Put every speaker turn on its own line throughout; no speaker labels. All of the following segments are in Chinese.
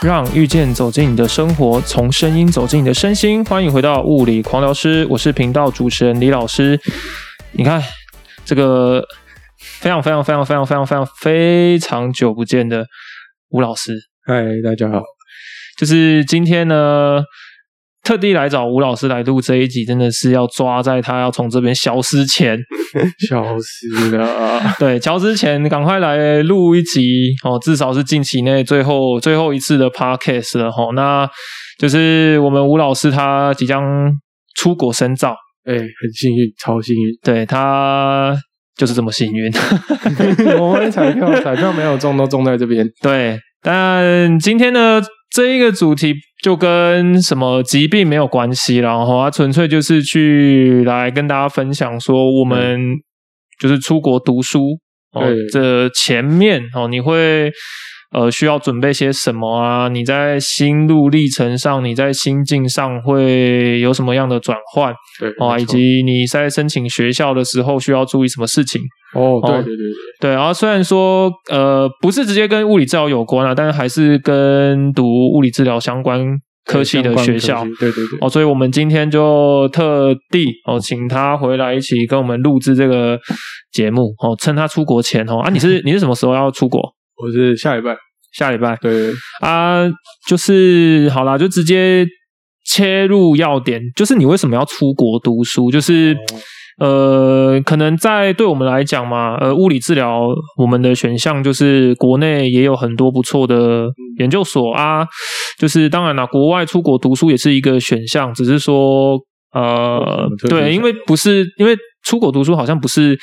让遇见走进你的生活，从声音走进你的身心。欢迎回到物理狂聊师，我是频道主持人李老师。你看这个非常非常非常非常非常非常非常久不见的吴老师，
嗨，大家好。
就是今天呢。特地来找吴老师来录这一集，真的是要抓在他要从这边消失前，
消失了。
对，消失前赶快来录一集哦，至少是近期内最后最后一次的 podcast 了哈。那就是我们吴老师他即将出国深造，
哎、欸，很幸运，超幸运。
对，他就是这么幸运。
我们彩票彩票没有中，都中在这边。
对，但今天呢？这一个主题就跟什么疾病没有关系，然后它纯粹就是去来跟大家分享说，我们就是出国读书哦，这前面哦，你会。呃，需要准备些什么啊？你在心路历程上，你在心境上会有什么样的转换？
对
啊，以及你在申请学校的时候需要注意什么事情？
哦，对对对对，
对。然后虽然说呃不是直接跟物理治疗有关啊，但是还是跟读物理治疗相关科系的学校。
对对对。
哦，所以我们今天就特地哦请他回来一起跟我们录制这个节目哦，趁他出国前哦啊，你是 你是什么时候要出国？
我是下礼拜，
下礼拜，
对，
啊，就是好啦，就直接切入要点，就是你为什么要出国读书？就是、哦、呃，可能在对我们来讲嘛，呃，物理治疗我们的选项就是国内也有很多不错的研究所啊，就是当然啦，国外出国读书也是一个选项，只是说呃，对，因为不是因为出国读书好像不是。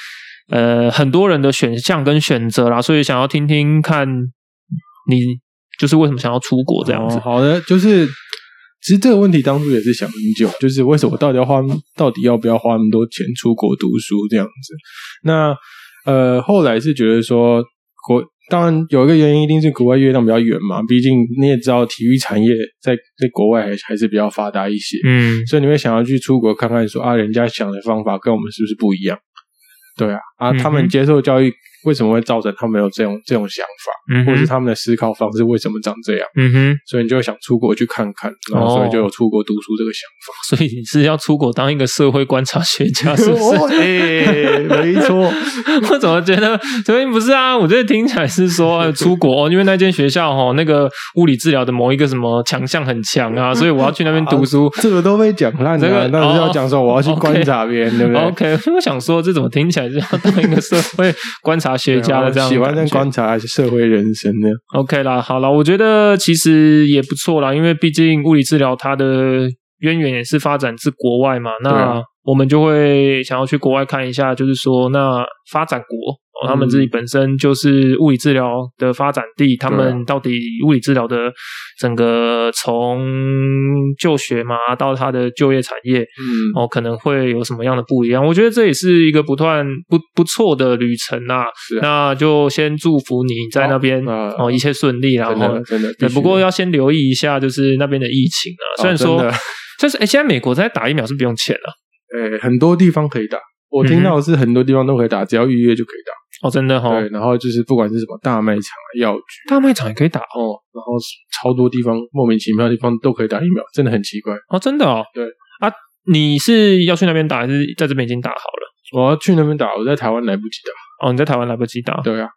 呃，很多人的选项跟选择啦，所以想要听听看你就是为什么想要出国这样子。
哦、好的，就是其实这个问题当初也是想很久，就是为什么到底要花，到底要不要花那么多钱出国读书这样子？那呃，后来是觉得说国，当然有一个原因，一定是国外月亮比较圆嘛。毕竟你也知道，体育产业在在国外还还是比较发达一些，嗯，所以你会想要去出国看看说，说啊，人家想的方法跟我们是不是不一样？对啊，啊，他们接受教育为什么会造成他们有这种这种想法，嗯，或者是他们的思考方式为什么长这样？嗯哼，所以你就想出国去看看，然后所以就有出国读书这个想法。
哦、所以你是要出国当一个社会观察学家，是不是？哎、
欸，没错。
我怎么觉得？所以不是啊，我觉得听起来是说出国，因为那间学校哈，那个物理治疗的某一个什么强项很强啊，所以我要去那边读书。
啊、这个都被讲烂了，这个但是要讲说我要去观察别人，哦、对不对
？OK，我想说这怎么听起来是要当一个社会观察学家的这样。喜欢在观察社会人生的？OK 啦，好了，我觉得其实也不错啦，因为毕竟物理治疗它的渊源也是发展自国外嘛，那我们就会想要去国外看一下，就是说那发展国。哦，他们自己本身就是物理治疗的发展地，他们到底物理治疗的整个从就学嘛到他的就业产业，嗯，哦，可能会有什么样的不一样？我觉得这也是一个不断不不错的旅程啊。那就先祝福你在那边哦，哦，一切顺利，然后真的，对，不过要先留意一下，就是那边的疫情啊。虽然说，就是哎，现在美国在打疫苗是不用钱了，
哎，很多地方可以打。我听到的是很多地方都可以打，只要预约就可以打。
哦，真的哈、哦。
对，然后就是不管是什么大卖场、药局，
大卖场也可以打
哦。然后超多地方莫名其妙的地方都可以打疫苗，真的很奇怪
哦。真的哦。
对
啊，你是要去那边打，还是在这边已经打好了？
我要去那边打，我在台湾来不及打。
哦，你在台湾来不及打？
对啊。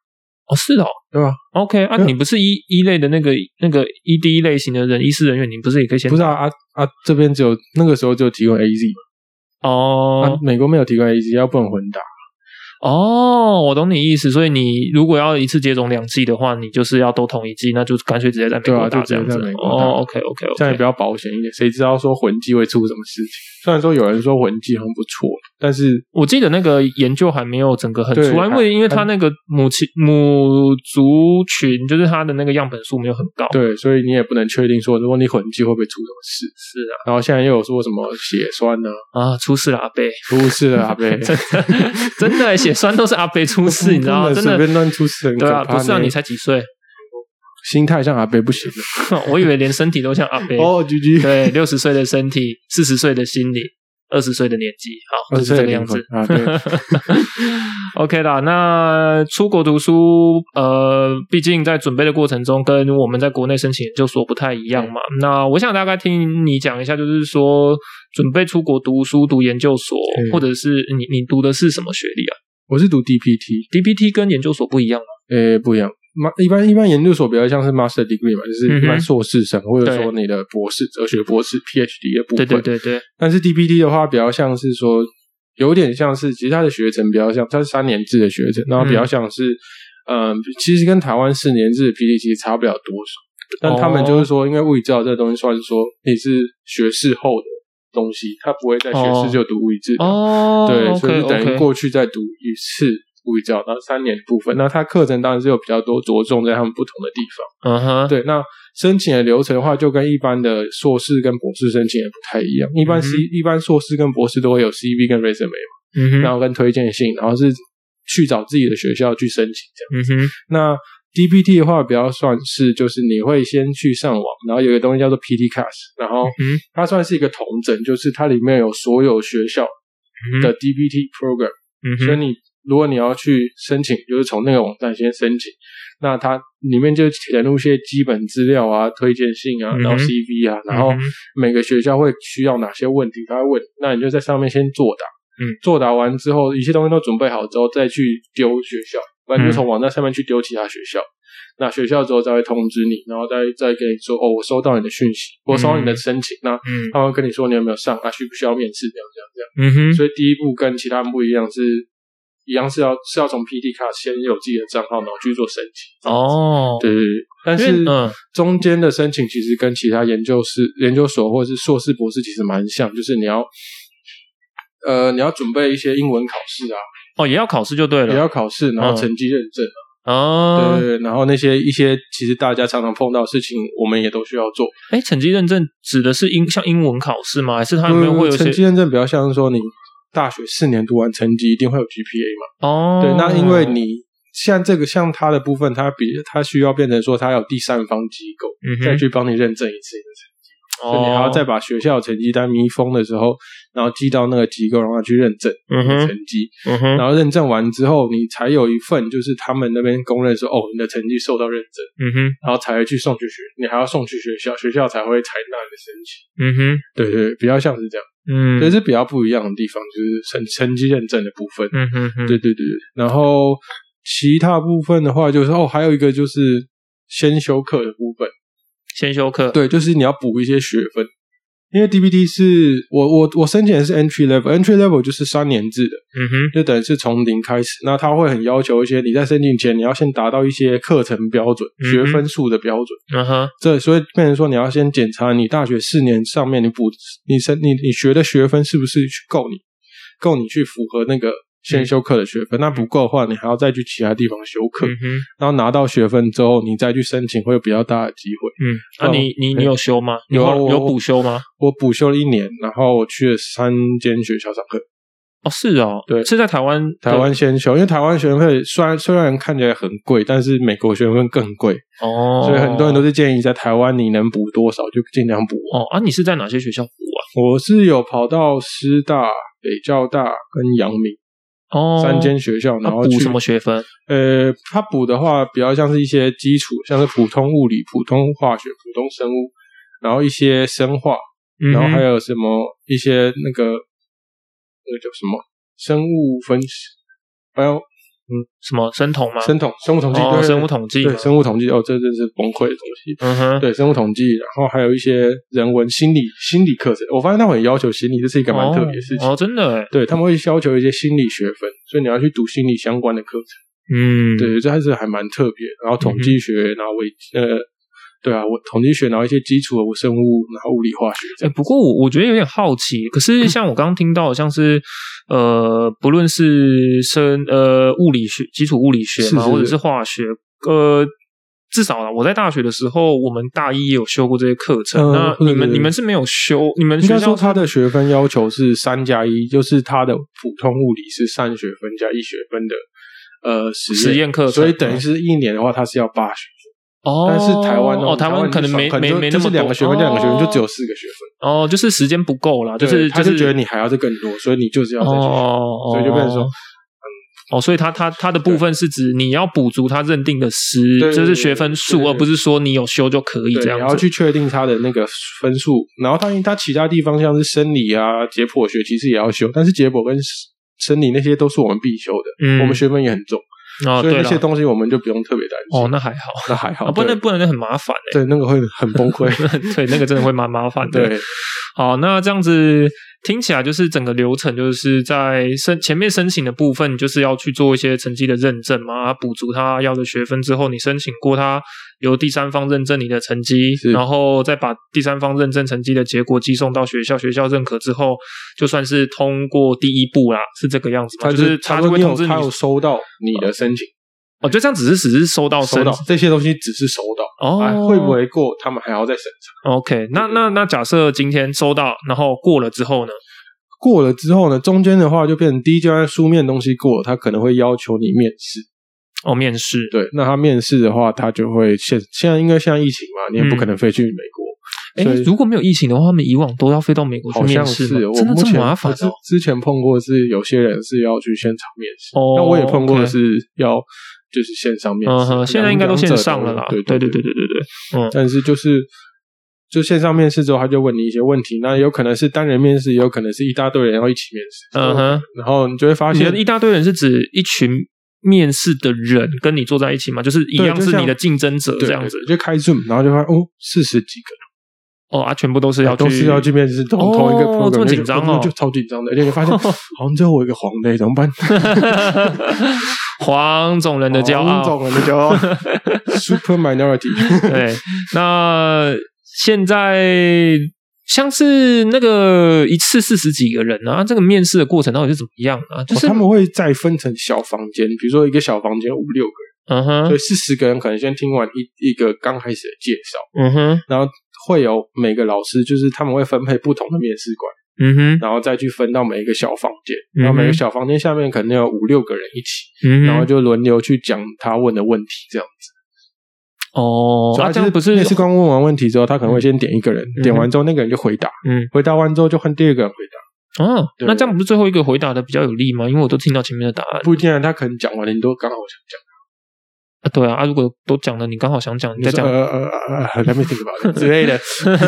哦，是哦，
对吧
？OK 啊，你不是一一类的那个那个 ED 类型的人，医师人员，你不是也可以先？
不是啊啊啊！这边只有那个时候就提供 AZ 嘛。
哦、啊。
美国没有提供 AZ，要不能混打。
哦，我懂你意思。所以你如果要一次接种两剂的话，你就是要都同一剂，那就干脆直接在美国打这样子。哦，OK OK OK，这样
也比较保险一点。谁知道说混剂会出什么事情？虽然说有人说混剂很不错，但是
我记得那个研究还没有整个很出来，因为因为它那个母亲母族群就是它的那个样本数没有很高，
对，所以你也不能确定说如果你混迹会不会出什么事。
是啊，
然后现在又有说什么血栓呢？
啊，出事了阿贝，
出事了阿贝，
真的真的血栓都是阿贝出事，你知道吗？真的
随便乱出事，
对啊，不是啊，你才几岁？
心态像阿贝不行
我以为连身体都像阿贝
哦，GG，
对，六十岁的身体，四十岁的心理，二十岁的年纪，好，就是这个样子啊。对，OK 啦。那出国读书，呃，毕竟在准备的过程中，跟我们在国内申请研究所不太一样嘛。那我想大概听你讲一下，就是说准备出国读书、读研究所，或者是你你读的是什么学历啊？
我是读 DPT，DPT
跟研究所不一样吗？
呃，不一样。一般一般研究所比较像是 master degree 嘛，就是一般硕士生，或者说你的博士、哲学博士、PhD 的部分。
对对对对。
但是 DPT 的话，比较像是说，有点像是，其实它的学程比较像，它是三年制的学程，然后比较像是，嗯，其实跟台湾四年制的 PT 其实差不了多少。但他们就是说，因为物理治疗这东西算是说你是学士后的东西，他不会在学士就读物理治疗。哦。对，所以等于过去再读一次。物理教，然后三年的部分，那它课程当然是有比较多着重在他们不同的地方。嗯哼，对。那申请的流程的话，就跟一般的硕士跟博士申请也不太一样。一般 C、嗯、一般硕士跟博士都会有 CV 跟 resume 嘛，嗯哼，然后跟推荐信，然后是去找自己的学校去申请这样子。嗯哼，那 DPT 的话，比较算是就是你会先去上网，然后有一个东西叫做 PT Cast，然后它算是一个统整，就是它里面有所有学校的 DPT program，嗯哼，所以你。如果你要去申请，就是从那个网站先申请，那它里面就填入一些基本资料啊、推荐信啊，然后 CV 啊，然后每个学校会需要哪些问题，他会问，那你就在上面先作答，嗯，作答完之后，一切东西都准备好之后，再去丢学校，不然就从网站上面去丢其他学校，那学校之后再会通知你，然后再再跟你说，哦，我收到你的讯息，我收到你的申请，那他会跟你说你有没有上，啊，需不需要面试，这样这样这样，嗯哼，所以第一步跟其他人不一样是。一样是要是要从 PD 卡先有自己的账号，然后去做申请。哦，对对对。但是中间的申请其实跟其他研究室、研究所或者是硕士、博士其实蛮像，就是你要呃你要准备一些英文考试啊。
哦，也要考试就对了，
也要考试，然后成绩认证啊。哦，对对对。然后那些一些其实大家常常碰到的事情，我们也都需要做。
哎，成绩认证指的是英像英文考试吗？还是它里面会有
成绩认证比较像是说你。大学四年读完，成绩一定会有 GPA 嘛？哦，对，那因为你像这个像他的部分，他比他需要变成说他有第三方机构，嗯，再去帮你认证一次你的成所以你还要再把学校成绩单密封的时候，然后寄到那个机构让他去认证你的成绩，嗯哼，然后认证完之后，你才有一份就是他们那边公认说哦，你的成绩受到认证，嗯哼，然后才会去送去学，你还要送去学校，学校才会采纳你的申请，嗯哼，对对，比较像是这样。嗯，这是比较不一样的地方，就是成成绩认证的部分。嗯哼哼，对对对。然后其他部分的话，就是哦，还有一个就是先修课的部分。
先修课，
对，就是你要补一些学分。因为 DPT 是我我我申请的是 entry level，entry level 就是三年制的，嗯哼，就等于是从零开始。那他会很要求一些你在申请前你要先达到一些课程标准、嗯、学分数的标准，嗯哼。这所以变成说你要先检查你大学四年上面你补你申你你学的学分是不是够你够你去符合那个。先修课的学分，那不够的话，你还要再去其他地方修课，嗯、然后拿到学分之后，你再去申请会有比较大的机会。嗯，
那、啊、你你你有修吗？有有补修吗？
我补修了一年，然后我去了三间学校上课。
哦，是哦，对，是在台湾
台湾先修，因为台湾学费虽然虽然看起来很贵，但是美国学分更贵哦，所以很多人都是建议在台湾你能补多少就尽量补。
哦啊，你是在哪些学校补啊？
我是有跑到师大、北教大跟阳明。哦，三间学校，然后
补什么学分？
呃，他补的话比较像是一些基础，像是普通物理、普通化学、普通生物，然后一些生化，嗯、然后还有什么一些那个那个叫什么生物分析，还有。
嗯，什么生统吗？
生统，生物统计，
哦，生物统计，
对，生物统计，哦，这真是崩溃的东西。嗯哼，对，生物统计，然后还有一些人文、心理、心理课程。我发现他们很要求心理，这是一个蛮特别的事情。
哦，真的诶，
对，他们会要求一些心理学分，所以你要去读心理相关的课程。嗯，对，这还是还蛮特别。然后统计学，然后微呃。对啊，我统计学，然后一些基础的生物，然后物理化学哎。
欸、不过我我觉得有点好奇，可是像我刚刚听到，像是呃，不论是生呃物理学、基础物理学嘛，是是是或者是化学，呃，至少我在大学的时候，我们大一也有修过这些课程。嗯、那你们你们是没有修？你们学校
应该说他的学分要求是三加一，就是他的普通物理是三学分加一学分的呃
实验课程，
所以等于是一年的话，它是要八学分。哦，但是台湾
哦，台湾可能没没没那么
两个学分，两个学分就只有四个学分。
哦，就是时间不够啦，就是
他就觉得你还要再更多，所以你就是要再去学，所以就变成说。
哦，所以他他他的部分是指你要补足他认定的师，就是学分数，而不是说你有修就可以这样子。
你要去确定他的那个分数，然后他他其他地方像是生理啊、解剖学，其实也要修，但是解剖跟生理那些都是我们必修的，嗯，我们学分也很重，哦，所以那些东西我们就不用特别担心。
哦，那还好，
那还好，
不然不然就很麻烦哎，
对，那个会很崩溃，
对，那个真的会蛮麻烦的。对，好，那这样子。听起来就是整个流程，就是在申前面申请的部分，就是要去做一些成绩的认证嘛，补足他要的学分之后，你申请过他由第三方认证你的成绩，然后再把第三方认证成绩的结果寄送到学校，学校认可之后，就算是通过第一步啦，是这个样子吗？就是他就会通知你，
他有收到你的申请。
哦，就这样，只是只是收到收到
这些东西，只是收到哦，会不会过？他们还要再审查。
OK，那那那假设今天收到，然后过了之后呢？
过了之后呢？中间的话就变成第一阶段书面东西过了，他可能会要求你面试。
哦，面试。
对，那他面试的话，他就会现现在应该现在疫情嘛，你也不可能飞去美国。
哎、嗯，如果没有疫情的话，他们以往都要飞到美国去面试。
是，真的这么麻烦？之之前碰过是有些人是要去现场面试，那、哦、我也碰过的是要。就是线上面试，
嗯，现在应该都线上了啦。对对对对对对对，嗯。
但是就是就线上面试之后，他就问你一些问题，那有可能是单人面试，也有可能是一大堆人要一起面试。嗯哼。然后你就会发现，
一大堆人是指一群面试的人跟你坐在一起嘛？就是一样是你的竞争者这样子。
就开 Zoom，然后就发现哦，四十几个人。
哦啊，全部都是要去
都是要去面试，同同一个 program，
这么紧张哦，
就超紧张的。而且你发现，好像只有我一个黄的，怎么办？
黄种人的骄傲，黄
种人的骄傲，super minority。
对，那现在像是那个一次四十几个人啊，这个面试的过程到底是怎么样啊？就是、
哦、他们会再分成小房间，比如说一个小房间五六个人，嗯哼，所以四十个人可能先听完一一个刚开始的介绍，嗯哼，然后会有每个老师，就是他们会分配不同的面试官。嗯哼，然后再去分到每一个小房间，嗯、然后每个小房间下面可能有五六个人一起，嗯，然后就轮流去讲他问的问题，这样子。
哦，
他这样不是面试官问完问题之后，他可能会先点一个人，嗯、点完之后那个人就回答，嗯，回答完之后就换第二个人回答。
哦，那这样不是最后一个回答的比较有利吗？因为我都听到前面的答案。
不一定啊，他可能讲完了，你都刚好想讲。
啊，对啊，啊，如果都讲了，你刚好想讲，你再讲，
呃呃呃，Let me think about it 之类的，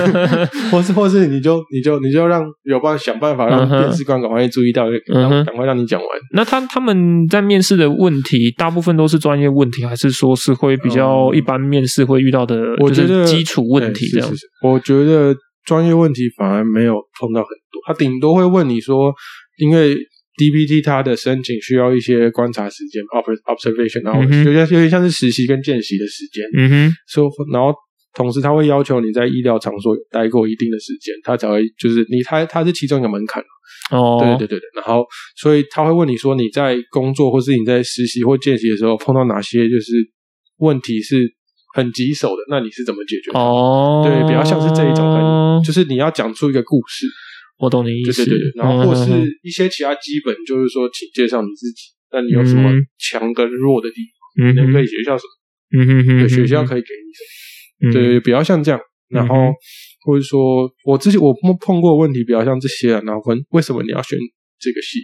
或是或是你就你就你就让有办法想办法让面试官赶快注意到，然后赶快让你讲完。
那他他们在面试的问题，大部分都是专业问题，还是说是会比较一般面试会遇到的？我觉得基础问题这样子。
我觉得专业问题反而没有碰到很多，他顶多会问你说，因为。DPT 它的申请需要一些观察时间，observation，然后有点有点像是实习跟见习的时间。嗯哼，然后同时他会要求你在医疗场所有待过一定的时间，他才会就是你他他是其中一个门槛。哦，对对对对，然后所以他会问你说你在工作或是你在实习或见习的时候碰到哪些就是问题是很棘手的，那你是怎么解决？哦，对，比较像是这一种很，就是你要讲出一个故事。
我懂你意思，
对对对，然后或是一些其他基本，就是说，请介绍你自己，那你有什么强跟弱的地方？嗯，可以学校什么？嗯哼哼，学校可以给你什么？对，比较像这样。然后或者说，我之前我碰碰过问题，比较像这些啊，然后问为什么你要选这个系？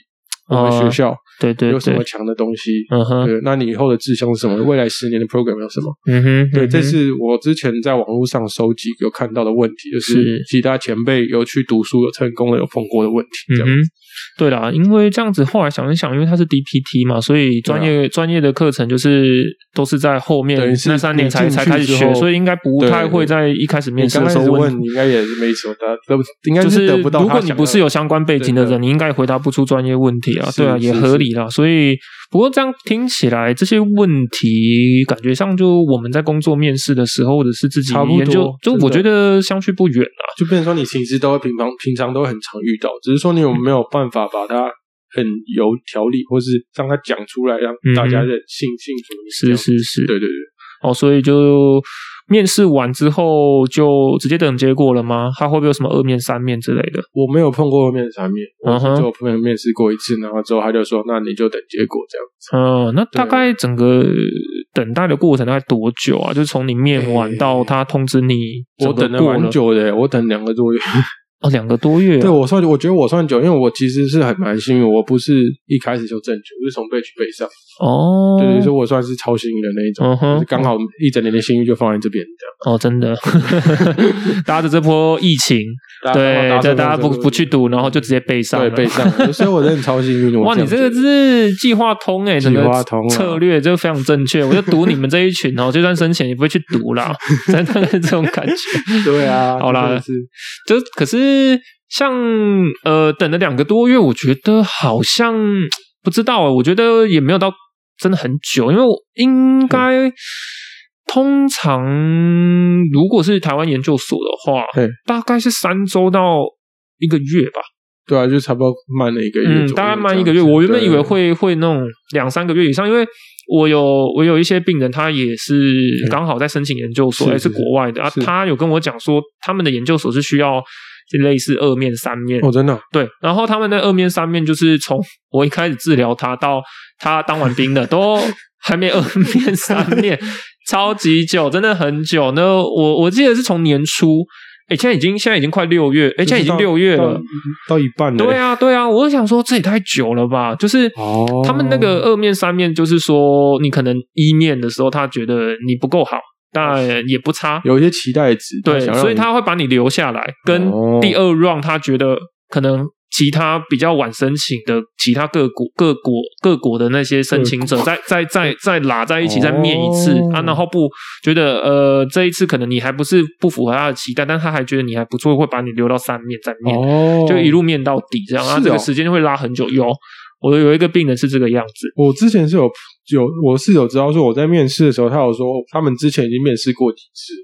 我们学校对对有什么强的东西？嗯哼，对，那你以后的志向是什么？未来十年的 program 有什么？嗯哼，对，这是我之前在网络上收集有看到的问题，就是其他前辈有去读书有成功的有碰过的问题，这样子。
对啦，因为这样子后来想一想，因为它是 DPT 嘛，所以专业专业的课程就是都是在后面那三年才才开始学，所以应该不太会在一开始面试的时候问，
应该也是没什么的，都应该是得不到。
如果你不是有相关背景的人，你应该回答不出专业问题啊。对啊，也合理啦。所以不过这样听起来，这些问题感觉上就我们在工作面试的时候，或者是自己研究，就我觉得相去不远啊。
就变成说你其实都会平常平常都很常遇到，只是说你有没有办法。把它很有条理，或是让它讲出来，让大家的信信服你。
是是是，
对对对。
哦，所以就面试完之后就直接等结果了吗？他会不会有什么二面三面之类的？
我没有碰过二面三面，我只有碰面试过一次，然后之后他就说：“那你就等结果这样子。”
嗯，那大概整个等待的过程大概多久啊？就是从你面完到他通知你，
我等了蛮久的，我等两个多月。
哦，两个多月，
对我算，我觉得我算久，因为我其实是很蛮幸运，我不是一开始就正确，我是从备取备上。哦，对，所以我算是超幸运的那一种，就是刚好一整年的幸运就放在这边这样。
哦，真的，搭着这波疫情，对，就大家不不去赌，然后就直接备上，
对，备上，所以我真的超幸运。
哇，你这个是计划通哎，计划通策略就非常正确。我就赌你们这一群哦，就算生前也不会去赌啦，真的这种感觉。
对啊，
好啦，就可是。像呃，等了两个多月，我觉得好像不知道，我觉得也没有到真的很久，因为我应该通常如果是台湾研究所的话，大概是三周到一个月吧。
对啊，就差不多慢了一个月，嗯，
大概慢一个月。我原本以为会会那种两三个月以上，因为我有我有一些病人，他也是刚好在申请研究所，还是国外的啊，他有跟我讲说，他们的研究所是需要。就类似二面三面
哦，真的
对。然后他们的二面三面就是从我一开始治疗他到他当完兵的，都还没二面三面，超级久，真的很久。那我我记得是从年初，哎，现在已经现在已经快六月，哎，现在已经六月了，
到，到一半了。
对啊，对啊，我就想说这也太久了吧？就是他们那个二面三面，就是说你可能一面的时候，他觉得你不够好。但也不差，
有一些期待值，
对，所以他会把你留下来。跟第二 round，他觉得可能其他比较晚申请的其他各国、各国、各国的那些申请者，再、再、再、再拉在一起，再面一次啊，然后不觉得呃，这一次可能你还不是不符合他的期待，但他还觉得你还不错，会把你留到三面再面，就一路面到底这样啊，这个时间会拉很久哟。我有一个病人是这个样子。
我之前是有有，我室友知道说我在面试的时候，他有说他们之前已经面试过几次。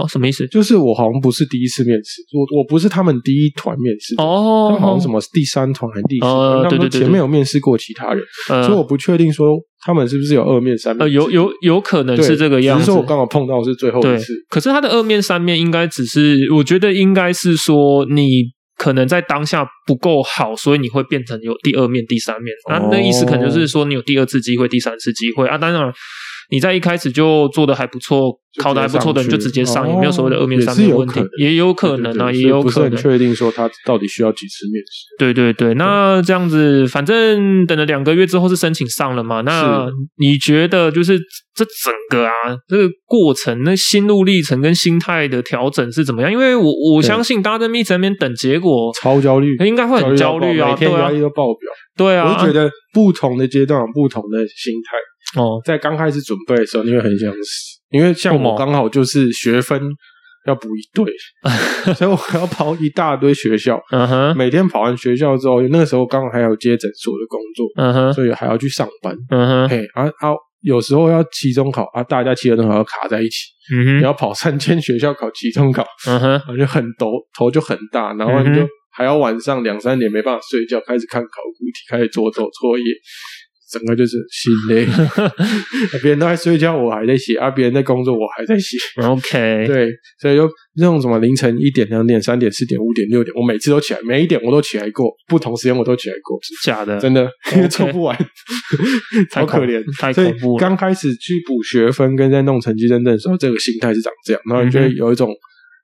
哦，什么意思？
就是我好像不是第一次面试，我我不是他们第一团面试。哦，他好像什么第三团还是第四团？哦，他们前面有面试过其他人，所以我不确定说他们是不是有二面三面。
呃，有有有可能是这个样子。只是
说我刚好碰到是最后一次。
可是他的二面三面应该只是，我觉得应该是说你。可能在当下不够好，所以你会变成有第二面、第三面。那、那意思可能就是说，你有第二次机会、第三次机会啊。当然，你在一开始就做的还不错。考的还不错的人就直接上，也没有所谓的二面三面问题，也有可能啊，也有可能。
确定说他到底需要几次面试。
对对对，那这样子，反正等了两个月之后是申请上了嘛？那你觉得就是这整个啊，这个过程，那心路历程跟心态的调整是怎么样？因为我我相信大家在密在那边等结果，
超焦虑，
应该会很焦虑啊，
每天压力都爆表。
对啊，
我觉得不同的阶段有不同的心态。哦，在刚开始准备的时候，你会很想死。因为像我刚好就是学分要补一堆，所以我要跑一大堆学校。嗯哼，每天跑完学校之后，那个时候刚好还有接诊所的工作，嗯哼，所以还要去上班。嗯哼，嘿，啊啊，有时候要期中考啊，大家期中考要卡在一起。嗯哼，你要跑三间学校考期中考，嗯哼，就很头头就很大，然后你就还要晚上两三点没办法睡觉，开始看考古题，开始做做作业。整个就是心累，别人都在睡觉，我还在写；啊，别人在工作，我还在写。
OK，
对，所以就那种什么凌晨一点、两点、三点、四点、五点、六点，我每次都起来，每一点我都起来过，不同时间我都起来过。
假的，
真的，因为做不完，好可怜，
太恐怖了。
刚开始去补学分跟在弄成绩认证的时候，这个心态是长这样，然后你就会有一种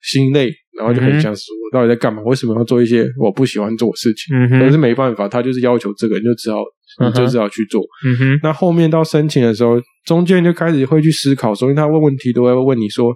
心累。然后就很想说，我到底在干嘛？为什么要做一些我不喜欢做的事情？嗯，可是没办法，他就是要求这个，你就只好，你就只好去做。嗯哼。那后面到申请的时候，中间就开始会去思考，所以他问问题都会问你说，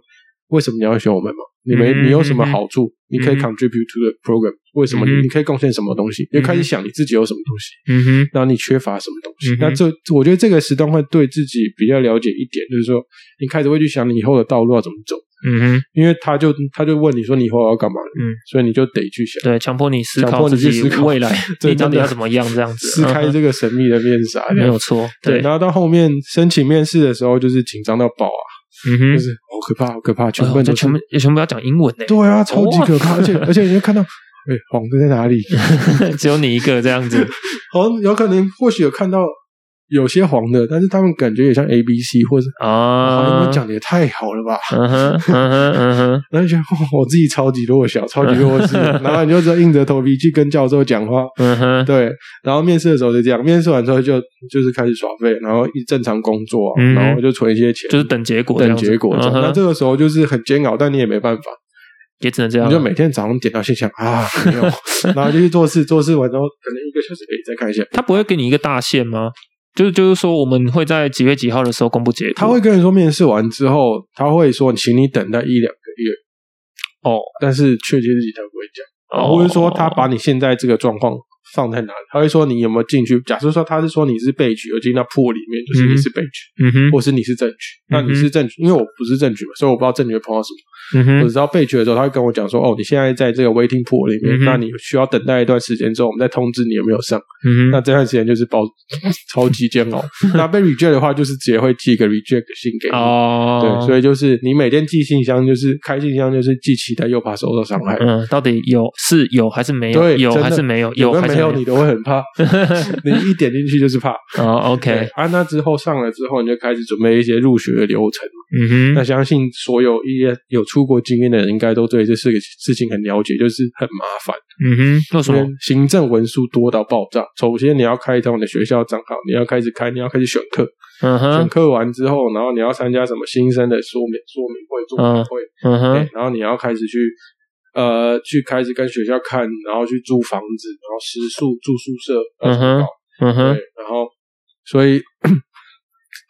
为什么你要选我们嘛？你没你有什么好处？你可以 contribute to the program？为什么你你可以贡献什么东西？就开始想你自己有什么东西。嗯哼。然后你缺乏什么东西？那这我觉得这个时段会对自己比较了解一点，就是说你开始会去想你以后的道路要怎么走。嗯哼，因为他就他就问你说，你以后要干嘛？嗯，所以你就得去想，
对，强迫你思考你自己未来，你到底要怎么样这样子，
撕开这个神秘的面纱，
没有错。
对，然后到后面申请面试的时候，就是紧张到爆啊，嗯哼，就是好可怕，好可怕，全部
全部也全部要讲英文呢。
对啊，超级可怕，而且而且你就看到，哎，黄哥在哪里？
只有你一个这样子，
好像有可能或许有看到。有些黄的，但是他们感觉也像 A B C 或者啊，你们讲的也太好了吧？嗯哼，嗯哼，嗯哼，然后觉得我自己超级弱小，超级弱智，然后你就只硬着头皮去跟教授讲话。嗯哼，对。然后面试的时候就这样，面试完之后就就是开始耍废，然后一正常工作，然后就存一些钱，
就是等结果，
等结果。那这个时候就是很煎熬，但你也没办法，
也只能这样。
你就每天早上点到信箱啊，没有，然后就去做事，做事完之后可能一个小时可以再看一下。
他不会给你一个大限吗？就是就是说，我们会在几月几号的时候公布结果。
他会跟你说，面试完之后，他会说，请你等待一两个月。哦，但是确切日期他不会讲，哦，或者说他把你现在这个状况。放在哪里？他会说你有没有进去？假设说他是说你是被取，而进到 pool 里面，就是你是被取，嗯哼，或是你是正取。那你是正取，因为我不是正取嘛，所以我不知道正取会碰到什么。嗯哼，我只知道被取的时候，他会跟我讲说：“哦，你现在在这个 waiting pool 里面，那你需要等待一段时间之后，我们再通知你有没有上。”嗯哼，那这段时间就是包 超级煎熬。那被 reject 的话，就是直接会寄一个 reject 信给你。哦，对，所以就是你每天寄信箱，就是开信箱，就是既期待又怕受到伤害。
嗯，到底有是有还是没有？对，有还是没有？有还是没有？
你都会很怕。你一点进去就是怕
哦，OK。
啊，那之后上了之后，你就开始准备一些入学的流程。嗯哼，那相信所有一些有出国经验的人，应该都对这四个事情很了解，就是很麻烦。
嗯哼，为什么？
行政文书多到爆炸。首先，你要开通你的学校账号，你要开始开，你要开始选课。嗯哼，选课完之后，然后你要参加什么新生的说明说明会、座谈会。嗯哼，然后你要开始去。呃，去开始跟学校看，然后去租房子，然后食宿住宿舍，嗯哼，嗯哼，对，然后所以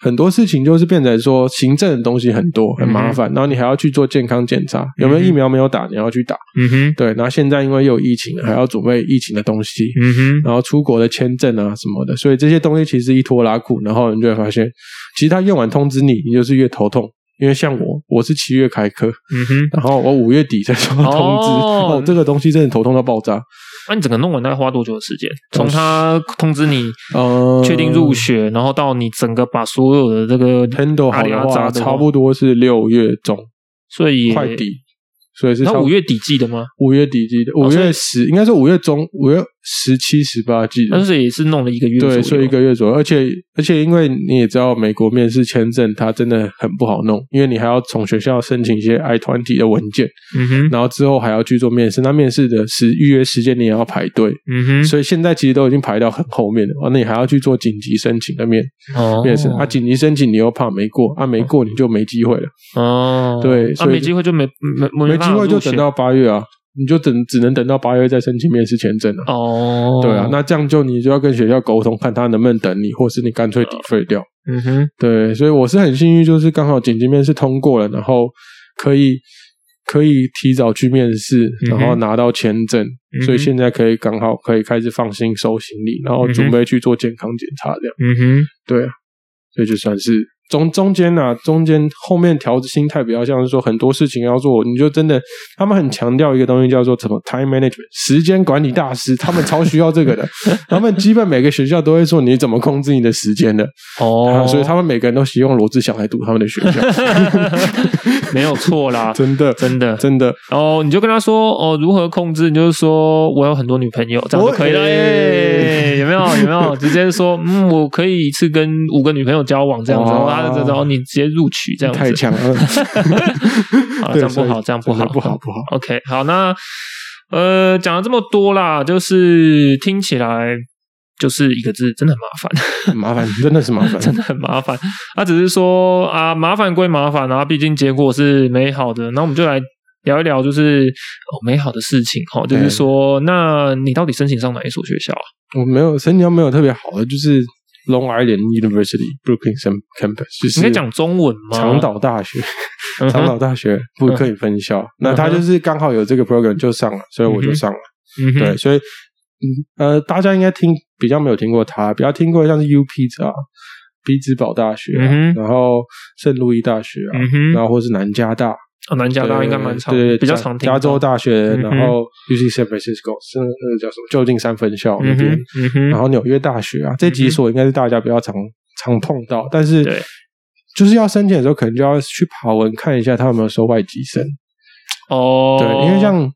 很多事情就是变成说行政的东西很多，很麻烦，嗯、然后你还要去做健康检查，有没有疫苗没有打，你要去打，嗯哼，对，然后现在因为又有疫情，还要准备疫情的东西，嗯哼，然后出国的签证啊什么的，所以这些东西其实一拖拉苦，然后你就会发现，其实他用完通知你，你就是越头痛。因为像我，我是七月开课，嗯哼，然后我五月底才收到通知，哦，哦，这个东西真的头痛到爆炸。
那你整个弄完大概花多久的时间？从他通知你，呃，确定入学，然后到你整个把所有的这个
handle 好的话，差不多是六月中，
所以
快底。所以是
他五月底寄的吗？
五月底寄的，五月十应该是五月中，五月十七、十八寄的。
但是也是弄了一个月，
对，所以一个月左右。而且而且，因为你也知道，美国面试签证它真的很不好弄，因为你还要从学校申请一些 I 团体的文件，嗯哼，然后之后还要去做面试。那面试的时预约时间你也要排队，嗯哼。所以现在其实都已经排到很后面了。哦，那你还要去做紧急申请的面哦面试啊？紧急申请你又怕没过啊？没过你就没机会了。哦，对，
啊，没机会就没没没。
机会就等到八月啊，你就等只能等到八月再申请面试签证了。哦，对啊，那这样就你就要跟学校沟通，看他能不能等你，或是你干脆抵费掉。嗯哼，对，所以我是很幸运，就是刚好紧急面试通过了，然后可以可以提早去面试，然后拿到签证，嗯、所以现在可以刚好可以开始放心收行李，然后准备去做健康检查这样。嗯哼，对啊，所以就算是。中中间呐，中间后面调心态比较像是说很多事情要做，你就真的他们很强调一个东西叫做什么 time management 时间管理大师，他们超需要这个的。他们基本每个学校都会说你怎么控制你的时间的哦，所以他们每个人都希望罗志祥来读他们的学校，
没有错啦，
真的真的真的。
然后你就跟他说哦，如何控制？你就是说我有很多女朋友，这样就可以了。有没有有没有直接说嗯，我可以一次跟五个女朋友交往这样子。然后你直接录取这样子
太强了，
好，这样不好，这样不好，
不好，不好。
OK，好，那呃，讲了这么多啦，就是听起来就是一个字，真的很麻
烦，麻烦，真的是麻烦，
真的很麻烦。他只是说啊，麻烦归麻烦，然后毕竟结果是美好的。那我们就来聊一聊，就是哦，美好的事情哈，就是说，那你到底申请上哪一所学校啊？
我没有申请，没有特别好的，就是。Long Island University Brooklyn Campus，就是
应该讲中文吗？
长岛大学，长岛大学布鲁克林分校。那他就是刚好有这个 program 就上了，所以我就上了。对，所以嗯呃，大家应该听比较没有听过他，比较听过像是 UP 啊，匹兹堡大学，然后圣路易大学啊，然后或是南加大。
哦，南加大应该蛮长，对对，比较常听。
加州大学，然后 UC San Francisco 是那个叫什么旧金山分校那边，然后纽约大学啊，这几所应该是大家比较常常碰到，但是就是要申请的时候，可能就要去爬文看一下他有没有收外籍生。哦，对，因为像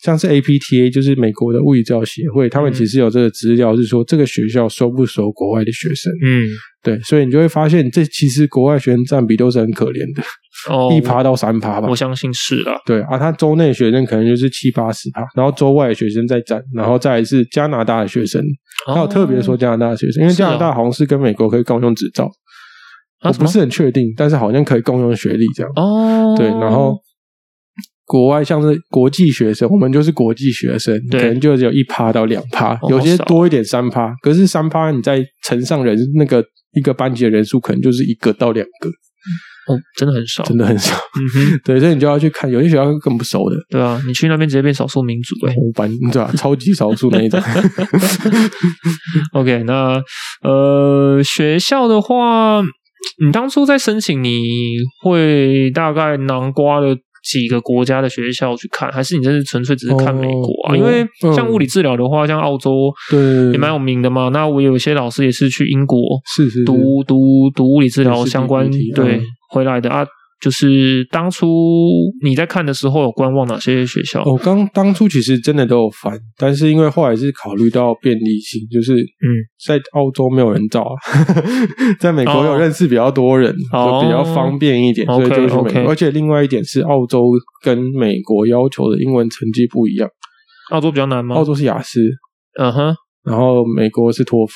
像是 APTA，就是美国的物理治疗协会，他们其实有这个资料，是说这个学校收不收国外的学生。
嗯，
对，所以你就会发现，这其实国外学生占比都是很可怜的，
哦，
一趴到三趴吧。
我相信是啦。
对啊，他州内学生可能就是七八十趴，然后州外的学生在占，然后再来是加拿大的学生。还有特别说加拿大的学生，因为加拿大好像是跟美国可以共用执照，我不是很确定，但是好像可以共用学历这样。
哦，
对，然后。国外像是国际学生，我们就是国际学生，可能就只有一趴到两趴，有些多一点三趴。可是三趴，你在乘上人那个一个班级的人数，可能就是一个到两个。
哦，真的很少，
真的很少。
嗯哼，
对，所以你就要去看，有些学校更不熟的。
对啊，你去那边直接变少数民族，哎，
班对吧？超级少数那一种。
OK，那呃，学校的话，你当初在申请，你会大概囊括的。几个国家的学校去看，还是你这是纯粹只是看美国啊？哦、因为像物理治疗的话，嗯、像澳洲对也蛮有名的嘛。那我有一些老师也是去英国是是是读读读物理治疗相关对、嗯、回来的啊。就是当初你在看的时候，有观望哪些学校？
我刚当初其实真的都有翻，但是因为后来是考虑到便利性，就是嗯，在澳洲没有人找啊，在美国有认识比较多人，就比较方便一点，所以就去美国。而且另外一点是，澳洲跟美国要求的英文成绩不一样。
澳洲比较难吗？
澳洲是雅思，
嗯哼，
然后美国是托福。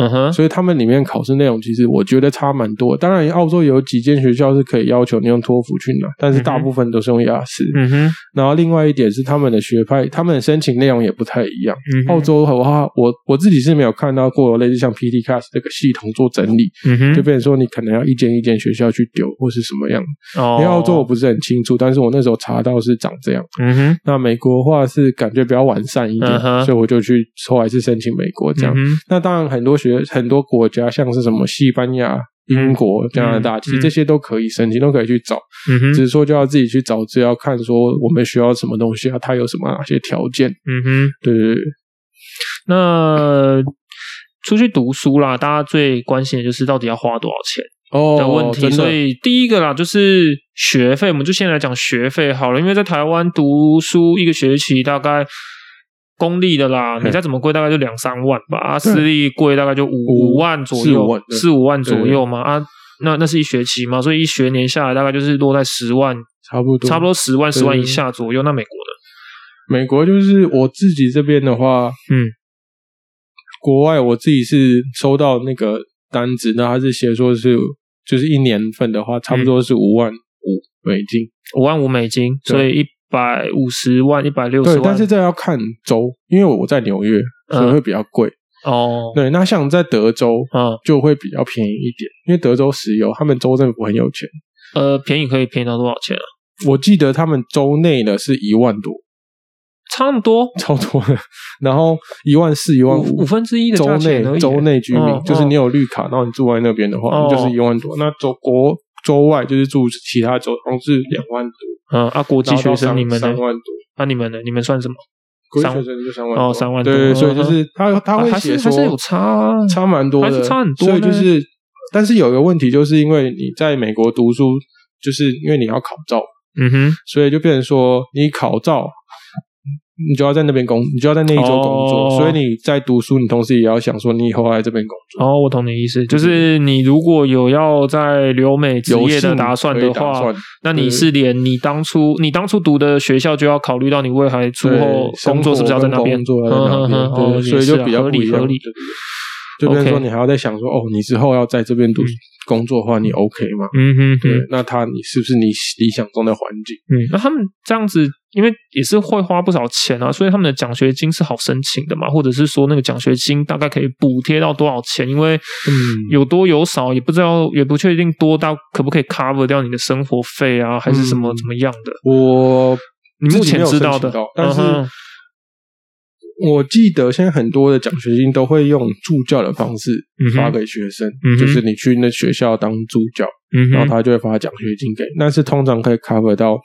嗯哼，
所以他们里面考试内容其实我觉得差蛮多。当然，澳洲有几间学校是可以要求你用托福去拿，但是大部分都是用雅思。
嗯哼。
然后另外一点是他们的学派，他们的申请内容也不太一样。嗯。澳洲的话，我我自己是没有看到过类似像 PT Cast 这个系统做整理。嗯哼。就变成说你可能要一间一间学校去丢，或是什么样。哦。因为澳洲我不是很清楚，但是我那时候查到是长这样。嗯哼。那美国的话是感觉比较完善一点，嗯哼。所以我就去后来是申请美国这样。嗯。那当然很多学很多国。家像是什么西班牙、英国、加拿大，其实这些都可以申请，都可以去找。只是说就要自己去找资料，看说我们需要什么东西啊，它有什么哪些条件。嗯
哼，
对对对。
那出去读书啦，大家最关心的就是到底要花多少钱哦的问题。所以第一个啦，就是学费，我们就先来讲学费好了。因为在台湾读书一个学期大概。公立的啦，你再怎么贵，大概就两三万吧。啊，私立贵大概就五五万左右，四五万左右嘛。啊，那那是一学期嘛，所以一学年下来大概就是落在十万，
差不多，
差不多十万十万以下左右。那美国
的，美国就是我自己这边的话，嗯，国外我自己是收到那个单子，那他是写说是就是一年份的话，差不多是五万五美金，
五万五美金，所以一。百五十万，一百六十万，
但是这要看州，因为我在纽约，所以会比较贵。
嗯、哦，
对，那像在德州，嗯，就会比较便宜一点，因为德州石油，他们州政府很有钱。
呃，便宜可以便宜到多少钱啊？
我记得他们州内的是一万多，
差那么多，
超多的。然后一万四、一万五，
五分之一的
州内州内居民，哦、就是你有绿卡，然后你住在那边的话，哦、就是一万多。那州国州外就是住其他州，好像是两万多。
嗯啊，国际学生你们呢？
三万多。
啊，你们呢？你们算什么？
国际学生就三万多。
哦，三万多。
对，所以就是他他会写说，
还是有差，
差蛮多的，
还是差很多。
所以就是，但是有一个问题，就是因为你在美国读书，就是因为你要考照，
嗯哼，
所以就变成说你考照。你就要在那边工，你就要在那一周工作，哦、所以你在读书，你同时也要想说，你以后要来这边工作。
哦，我懂你意思，就是你如果有要在留美职业的打算的话，那你是连你当初你当初读的学校就要考虑到你未来出后工作是不是要在那边
做，所以就比较合理。合理，就比如说你还要在想说，哦，你之后要在这边读工作的话，你 OK 吗？
嗯哼，
对，那他你是不是你理想中的环境？
嗯，那他们这样子。因为也是会花不少钱啊，所以他们的奖学金是好申请的嘛，或者是说那个奖学金大概可以补贴到多少钱？因为嗯，有多有少也不知道，也不确定多到可不可以 cover 掉你的生活费啊，还是什么怎么样的？
我
你目前知道的，
但是我记得现在很多的奖学金都会用助教的方式发给学生，就是你去那学校当助教，然后他就会发奖学金给，但是通常可以 cover 到。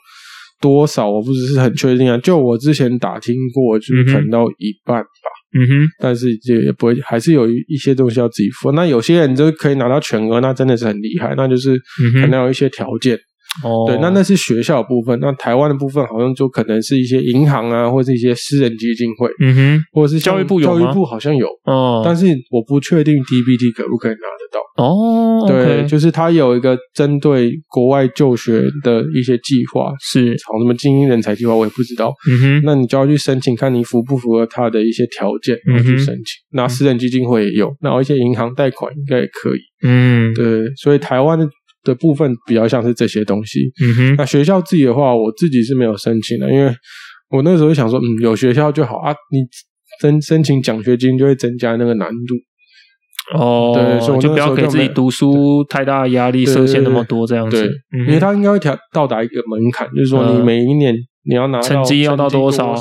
多少我不是很确定啊，就我之前打听过，就是可能到一半吧。
嗯哼，
但是也也不会，还是有一些东西要自己付。那有些人就可以拿到全额，那真的是很厉害，那就是可能有一些条件。哦，对，那那是学校的部分。那台湾的部分好像就可能是一些银行啊，或者是一些私人基金会，
嗯哼，
或者是
教育部有？
教育部好像有，
哦，
但是我不确定 DBT 可不可以拿得到。
哦，
对，okay、就是他有一个针对国外就学的一些计划，
是
炒什么精英人才计划，我也不知道。
嗯哼，
那你就要去申请，看你符不符合他的一些条件，然后去申请。那、嗯、私人基金会也有，然后一些银行贷款应该也可以。
嗯，
对，所以台湾的部分比较像是这些东西。
嗯哼，
那学校自己的话，我自己是没有申请的，因为我那时候就想说，嗯，有学校就好啊，你申申请奖学金就会增加那个难度。
哦，对，所以我就不要给自己读书太大的压力，设限那么多这样子。
对，因为他应该会调到达一个门槛，就是说你每一年你要拿
成绩要到多少，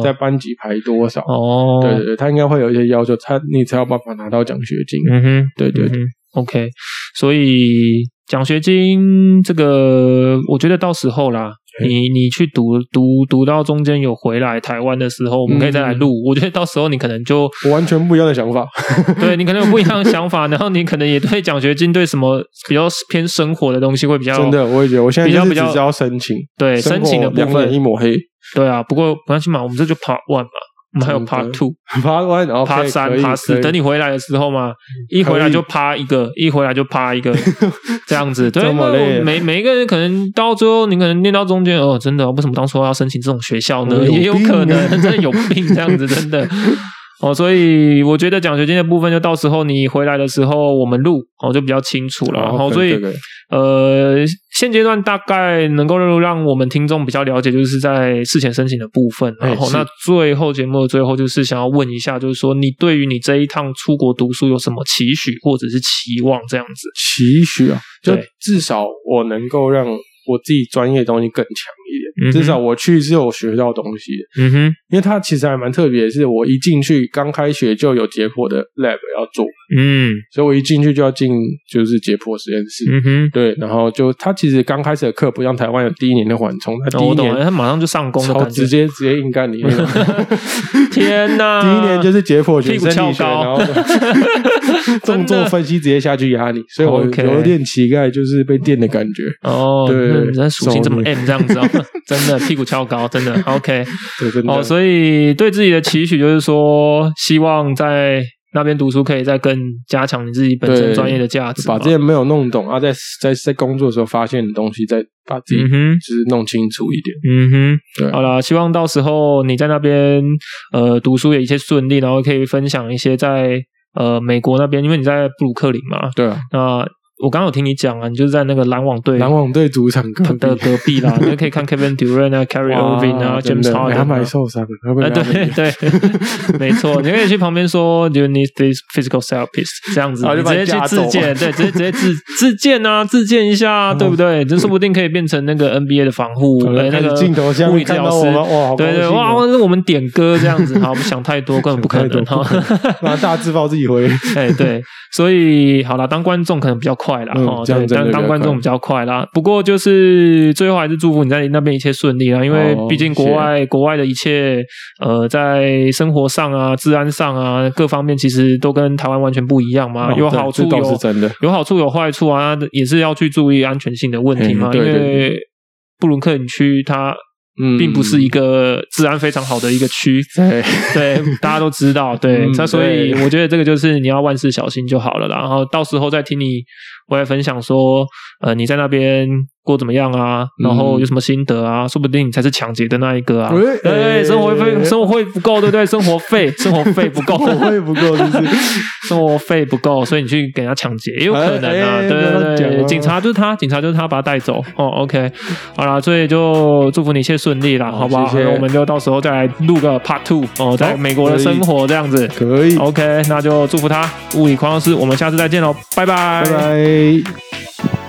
在班级排多少。
哦，
对对对，他应该会有一些要求，他你才有办法拿到奖学金。
嗯哼，
对对对
，OK，所以奖学金这个，我觉得到时候啦。你你去读读读到中间有回来台湾的时候，我们可以再来录。嗯、我觉得到时候你可能就
完全不一样的想法，
对你可能有不一样的想法，然后你可能也对奖学金对什么比较偏生活的东西会比较
真的，我也觉得我现在比较比较要申请，
对申请的部分
一抹黑，
对啊，不过不关系嘛，我们这就 Part One 嘛。我们还有 Part Two，Part
One，然 后
Part 三、Part 四，等你回来的时候嘛，一回来就趴一个，一回来就趴一个，这样子。对，每每一个人可能到最后，你可能念到中间，哦，真的，为什么当初要申请这种学校呢？也有可能真的有病，这样子，真的。哦，所以我觉得奖学金的部分，就到时候你回来的时候，我们录哦就比较清楚了。然后，所以呃，现阶段大概能够让我们听众比较了解，就是在事前申请的部分。然后，那最后节目的最后，就是想要问一下，就是说你对于你这一趟出国读书有什么期许或者是期望？这样子，
期许啊，就至少我能够让。我自己专业的东西更强一点，嗯、至少我去是有学到东西的。
嗯哼，
因为它其实还蛮特别，是我一进去刚开学就有解剖的 lab 要做。
嗯，
所以我一进去就要进就是解剖实验室。
嗯哼，
对，然后就他其实刚开始的课不像台湾有第一年的缓冲，他第一年、
哦、他马上就上工了，
直接直接硬干里面。
天哪！
第一年就是解剖学、
屁股翘高，
然后 动作分析直接下去压你，所以我有点乞丐，就是被电的感觉。
哦，
对，
你的属性这么 M 这样子哦，真的屁股翘高，真的 OK。哦，所以对自己的期许就是说，希望在。那边读书可以再更加强你自己本身专业的价值，
把这些没有弄懂啊，在在在工作的时候发现的东西，再把自己就是弄清楚一点。
嗯哼，
对，
好啦，希望到时候你在那边呃读书也一切顺利，然后可以分享一些在呃美国那边，因为你在布鲁克林嘛，
对啊，
那。我刚刚有听你讲啊，你就是在那个篮网队，
篮网队主场
的隔壁啦，你就可以看 Kevin Durant 啊，Kyrie Irving 啊，James Harden，
他们还受伤了，
哎，对对，没错，你可以去旁边说，Do you need this physical therapist？这样子，你直接去自荐，对，直接直接自自荐啊，自荐一下，对不对？这说不定可以变成那个 NBA 的防护，那个
镜头下面看到我们，哇，
对对，哇，是我们点歌这样子，好，我们想太多，根本不可能哈，
拿大字报自己回，
哎，对，所以好了，当观众可能比较快啦，哦，对。当当观众比较快啦，不过就是最后还是祝福你在那边一切顺利啦，因为毕竟国外国外的一切，呃，在生活上啊、治安上啊各方面，其实都跟台湾完全不一样嘛，有好处有有好处有坏处啊，也是要去注意安全性的问题嘛，因为布鲁克林区它。嗯，并不是一个治安非常好的一个区，
对。
对，大家都知道，对，那、嗯、所以我觉得这个就是你要万事小心就好了啦，然后到时候再听你回来分享说，呃，你在那边。过怎么样啊？然后有什么心得啊？说不定你才是抢劫的那一个啊！对，生活费生活费不够，对不对？生活费生活费不够，
生活费不够，就是
生活费不够，所以你去给人家抢劫也有可能啊！对对对，警察就是他，警察就是他，把他带走。哦，OK，好啦，所以就祝福你一切顺利啦，好不好？那我们就到时候再来录个 Part Two 哦，在美国的生活这样子，
可以。
OK，那就祝福他物理狂老师，我们下次再见喽，拜拜，
拜拜。Bye.